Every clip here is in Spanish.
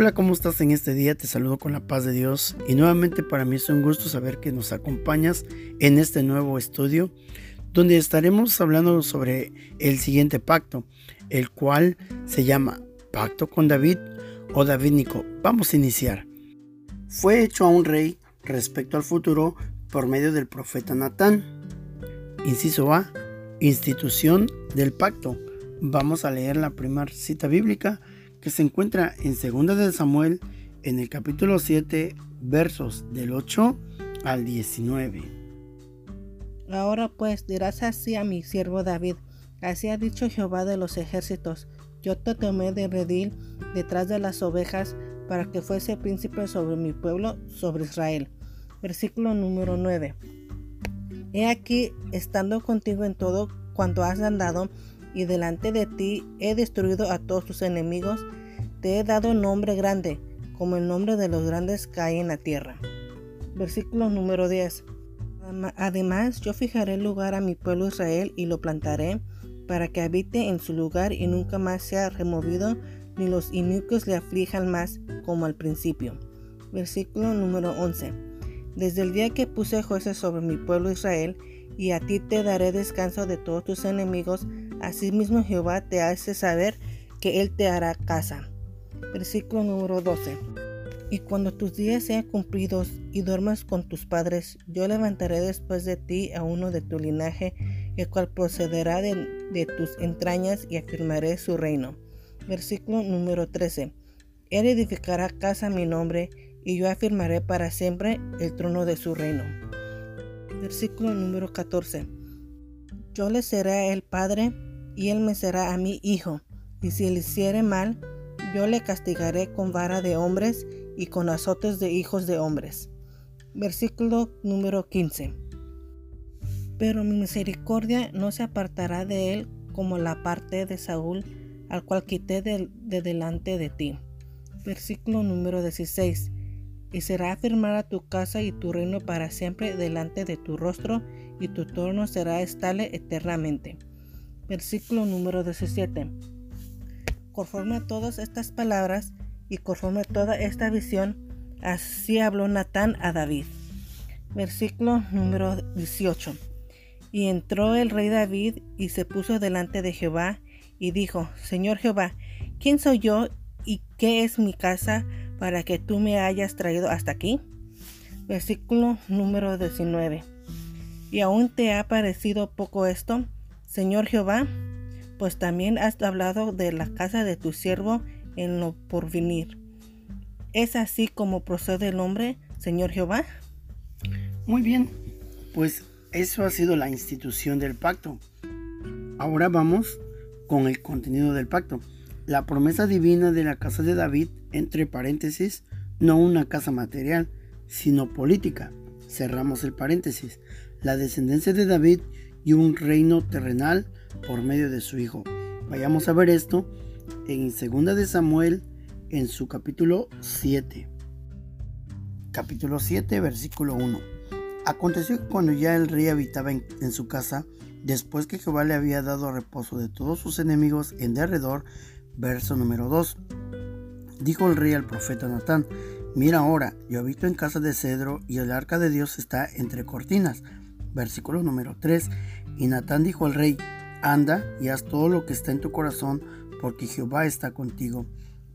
Hola, ¿cómo estás en este día? Te saludo con la paz de Dios y nuevamente para mí es un gusto saber que nos acompañas en este nuevo estudio donde estaremos hablando sobre el siguiente pacto, el cual se llama Pacto con David o Davídnico. Vamos a iniciar. Fue hecho a un rey respecto al futuro por medio del profeta Natán. Inciso A. Institución del pacto. Vamos a leer la primera cita bíblica que se encuentra en 2 de Samuel en el capítulo 7 versos del 8 al 19. Ahora pues dirás así a mi siervo David, así ha dicho Jehová de los ejércitos, yo te tomé de redil detrás de las ovejas para que fuese príncipe sobre mi pueblo, sobre Israel. Versículo número 9. He aquí, estando contigo en todo cuanto has andado, y delante de ti he destruido a todos tus enemigos, te he dado nombre grande, como el nombre de los grandes cae en la tierra. Versículo número 10. Además, yo fijaré lugar a mi pueblo Israel y lo plantaré para que habite en su lugar y nunca más sea removido, ni los inicuos le aflijan más como al principio. Versículo número 11. Desde el día que puse jueces sobre mi pueblo Israel, y a ti te daré descanso de todos tus enemigos, Asimismo Jehová te hace saber que Él te hará casa. Versículo número 12. Y cuando tus días sean cumplidos y duermas con tus padres, yo levantaré después de ti a uno de tu linaje, el cual procederá de, tus entrañas y afirmaré su reino. Versículo número 13. Él edificará casa a mi nombre, y yo afirmaré para siempre el trono de su reino. Versículo número 14. Yo le seré el Padre, y él me será a mi hijo. Y si él hiciere mal, yo le castigaré con vara de hombres y con azotes de hijos de hombres. Versículo número 15. Pero mi misericordia no se apartará de él como la parte de Saúl, al cual quité de, de delante de ti. Versículo número 16. Y será afirmada tu casa y tu reino para siempre delante de tu rostro, y tu trono será estable eternamente versículo número 17. Conforme a todas estas palabras y conforme a toda esta visión, así habló Natán a David. Versículo número 18. Y entró el rey David y se puso delante de Jehová y dijo, Señor Jehová, ¿quién soy yo y qué es mi casa para que tú me hayas traído hasta aquí? Versículo número 19. ¿Y aún te ha parecido poco esto? Señor Jehová, pues también has hablado de la casa de tu siervo en lo porvenir. ¿Es así como procede el hombre, Señor Jehová? Muy bien, pues eso ha sido la institución del pacto. Ahora vamos con el contenido del pacto. La promesa divina de la casa de David, entre paréntesis, no una casa material, sino política. Cerramos el paréntesis. La descendencia de David y un reino terrenal por medio de su Hijo. Vayamos a ver esto en 2 de Samuel en su capítulo 7. Capítulo 7, versículo 1. Aconteció que cuando ya el rey habitaba en, en, su casa, después que Jehová le había dado reposo de todos sus enemigos en derredor, verso número 2. Dijo el rey al profeta Natán, mira ahora, yo habito en casa de cedro y el arca de Dios está entre cortinas versículo número 3. Y Natán dijo al rey, anda y haz todo lo que está en tu corazón, porque Jehová está contigo.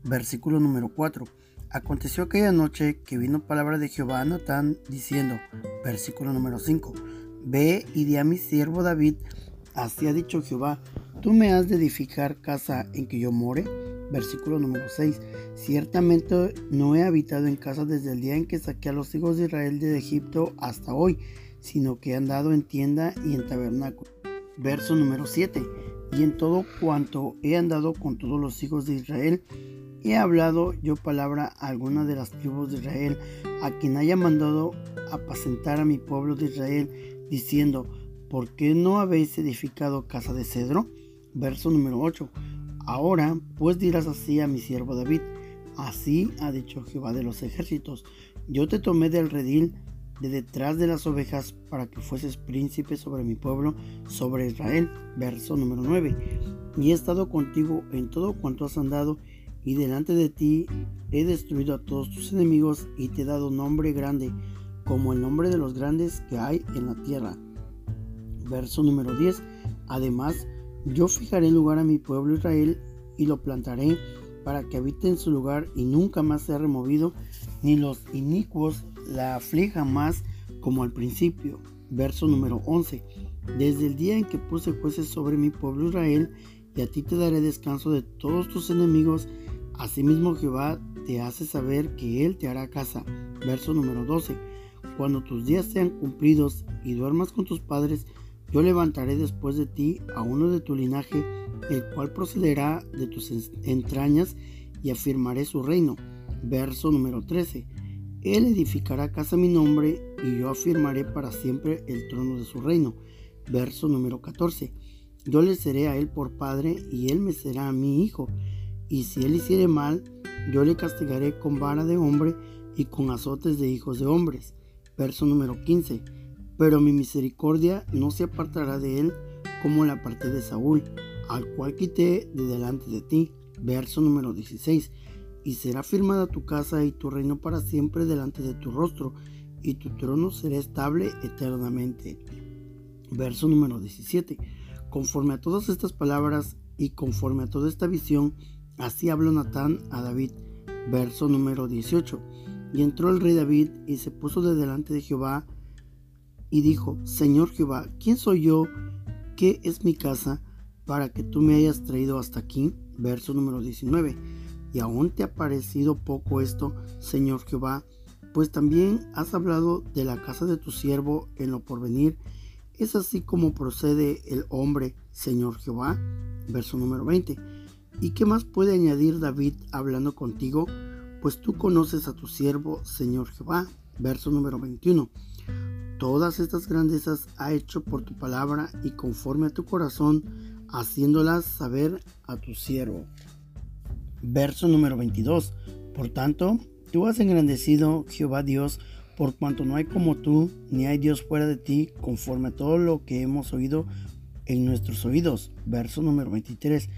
Versículo número 4. Aconteció aquella noche que vino palabra de Jehová a Natán diciendo, versículo número 5, Ve y di a mi siervo David, así ha dicho Jehová, tú me has de edificar casa en que yo more. Versículo número 6, ciertamente no he habitado en casa desde el día en que saqué a los hijos de Israel de Egipto hasta hoy sino que han dado en tienda y en tabernáculo. Verso número 7. Y en todo cuanto he andado con todos los hijos de Israel, he hablado yo palabra a alguna de las tribus de Israel, a quien haya mandado apacentar a mi pueblo de Israel, diciendo, ¿por qué no habéis edificado casa de cedro? Verso número 8. Ahora pues dirás así a mi siervo David, así ha dicho Jehová de los ejércitos, yo te tomé del redil de detrás de las ovejas para que fueses príncipe sobre mi pueblo, sobre Israel. Verso número 9. Y he estado contigo en todo cuanto has andado y delante de ti he destruido a todos tus enemigos y te he dado nombre grande, como el nombre de los grandes que hay en la tierra. Verso número 10. Además, yo fijaré lugar a mi pueblo Israel y lo plantaré para que habite en su lugar y nunca más sea removido, ni los inicuos la aflijan más como al principio. Verso número 11. Desde el día en que puse jueces sobre mi pueblo Israel, y a ti te daré descanso de todos tus enemigos, asimismo Jehová te hace saber que Él te hará casa. Verso número 12. Cuando tus días sean cumplidos y duermas con tus padres, yo levantaré después de ti a uno de tu linaje, el cual procederá de tus entrañas y afirmaré su reino. Verso número 13. Él edificará casa a mi nombre y yo afirmaré para siempre el trono de su reino. Verso número 14. Yo le seré a él por padre y él me será a mi hijo. Y si él hiciere mal, yo le castigaré con vara de hombre y con azotes de hijos de hombres. Verso número 15 pero mi misericordia no se apartará de él como la parte de Saúl, al cual quité de delante de ti. Verso número 16. Y será firmada tu casa y tu reino para siempre delante de tu rostro, y tu trono será estable eternamente. Verso número 17. Conforme a todas estas palabras y conforme a toda esta visión, así habló Natán a David. Verso número 18. Y entró el rey David y se puso de delante de Jehová y dijo, Señor Jehová, ¿quién soy yo? ¿Qué es mi casa para que tú me hayas traído hasta aquí? Verso número 19. Y aún te ha parecido poco esto, Señor Jehová, pues también has hablado de la casa de tu siervo en lo porvenir. ¿Es así como procede el hombre, Señor Jehová? Verso número 20. ¿Y qué más puede añadir David hablando contigo? Pues tú conoces a tu siervo, Señor Jehová. Verso número 21. Todas estas grandezas ha hecho por tu palabra y conforme a tu corazón, haciéndolas saber a tu siervo. Verso número 22. Por tanto, tú has engrandecido, Jehová Dios, por cuanto no hay como tú, ni hay Dios fuera de ti, conforme a todo lo que hemos oído en nuestros oídos. Verso número 23.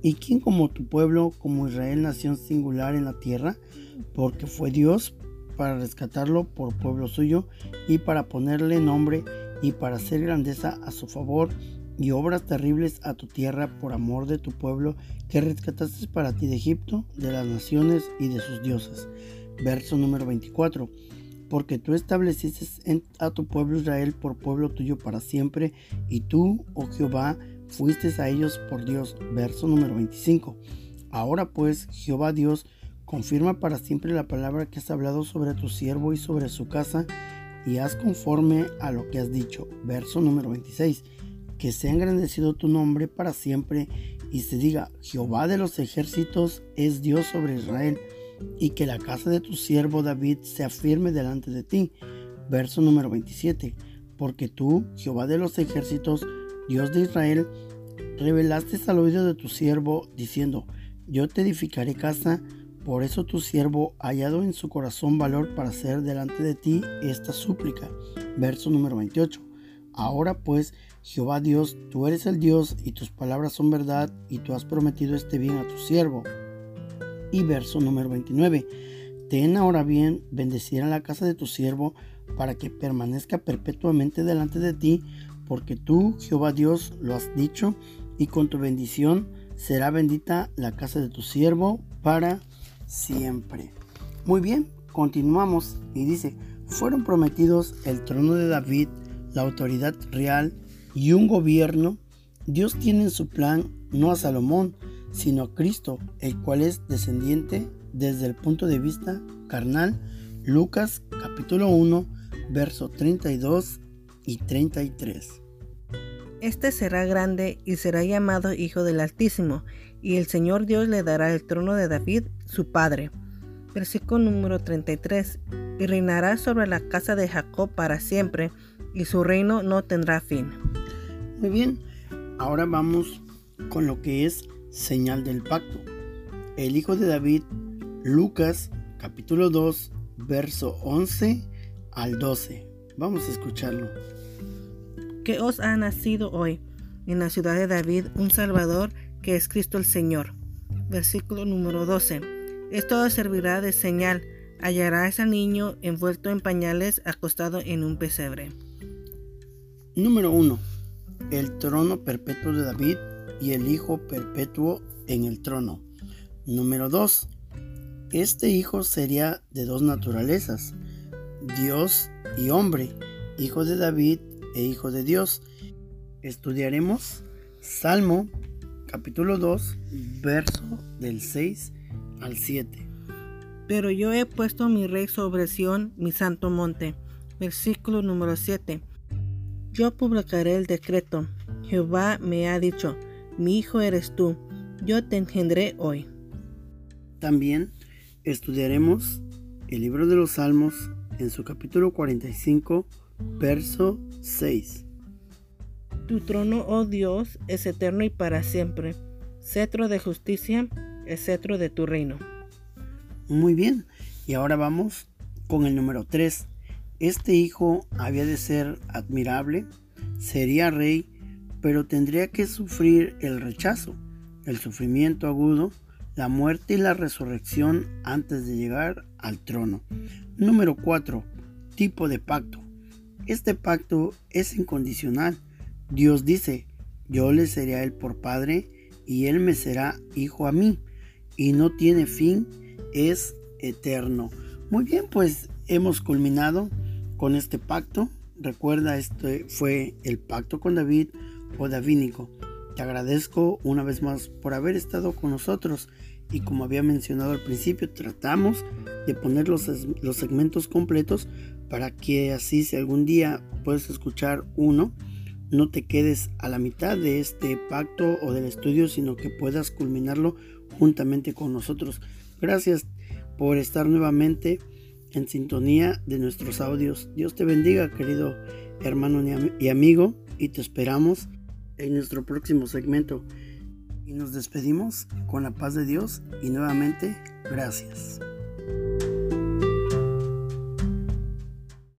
¿Y quién como tu pueblo, como Israel, nación singular en la tierra? Porque fue Dios para rescatarlo por pueblo suyo y para ponerle nombre y para hacer grandeza a su favor y obras terribles a tu tierra por amor de tu pueblo que rescataste para ti de Egipto, de las naciones y de sus dioses. Verso número 24. Porque tú estableciste a tu pueblo Israel por pueblo tuyo para siempre, y tú, oh Jehová, fuiste a ellos por Dios. Verso número 25. Ahora pues, Jehová Dios, Confirma para siempre la palabra que has hablado sobre tu siervo y sobre su casa, y haz conforme a lo que has dicho. Verso número 26. Que sea engrandecido tu nombre para siempre, y se diga, Jehová de los ejércitos es Dios sobre Israel, y que la casa de tu siervo David sea firme delante de ti. Verso número 27. Porque tú, Jehová de los ejércitos, Dios de Israel, revelaste al oído de tu siervo, diciendo, yo te edificaré casa, por eso tu siervo ha hallado en su corazón valor para hacer delante de ti esta súplica. Verso número 28. Ahora pues, Jehová Dios, tú eres el Dios y tus palabras son verdad y tú has prometido este bien a tu siervo. Y verso número 29. Ten ahora bien, bendecir a la casa de tu siervo para que permanezca perpetuamente delante de ti, porque tú, Jehová Dios, lo has dicho, y con tu bendición será bendita la casa de tu siervo para siempre. Muy bien, continuamos y dice, fueron prometidos el trono de David, la autoridad real y un gobierno. Dios tiene en su plan no a Salomón, sino a Cristo, el cual es descendiente desde el punto de vista carnal. Lucas capítulo 1, verso 32 y 33. Este será grande y será llamado Hijo del Altísimo, y el Señor Dios le dará el trono de David, su padre. Versículo número 33. Y reinará sobre la casa de Jacob para siempre, y su reino no tendrá fin. Muy bien, ahora vamos con lo que es señal del pacto. El Hijo de David, Lucas capítulo 2, verso 11 al 12. Vamos a escucharlo que os ha nacido hoy en la ciudad de David un Salvador que es Cristo el Señor. versículo número 12. Esto servirá de señal. Hallarás al niño envuelto en pañales acostado en un pesebre. Número 1. El trono perpetuo de David y el hijo perpetuo en el trono. Número 2. Este hijo sería de dos naturalezas, Dios y hombre, hijo de David e hijo de Dios. Estudiaremos Salmo capítulo 2, verso del 6 al 7. Pero yo he puesto mi rey sobre Sión, mi santo monte. Versículo número 7. Yo publicaré el decreto. Jehová me ha dicho, mi hijo eres tú, yo te engendré hoy. También estudiaremos el libro de los Salmos en su capítulo 45, verso 6. Tu trono, oh Dios, es eterno y para siempre. Cetro de justicia es cetro de tu reino. Muy bien, y ahora vamos con el número 3. Este hijo había de ser admirable, sería rey, pero tendría que sufrir el rechazo, el sufrimiento agudo, la muerte y la resurrección antes de llegar al trono. Número 4. Tipo de pacto. Este pacto es incondicional. Dios dice, yo le seré a él por padre y él me será hijo a mí. Y no tiene fin, es eterno. Muy bien, pues hemos culminado con este pacto. Recuerda, este fue el pacto con David o Davínico. Te agradezco una vez más por haber estado con nosotros y como había mencionado al principio, tratamos de poner los, los segmentos completos para que así si algún día puedes escuchar uno, no te quedes a la mitad de este pacto o del estudio, sino que puedas culminarlo juntamente con nosotros. Gracias por estar nuevamente en sintonía de nuestros audios. Dios te bendiga, querido hermano y amigo, y te esperamos en nuestro próximo segmento. Y nos despedimos con la paz de Dios y nuevamente gracias.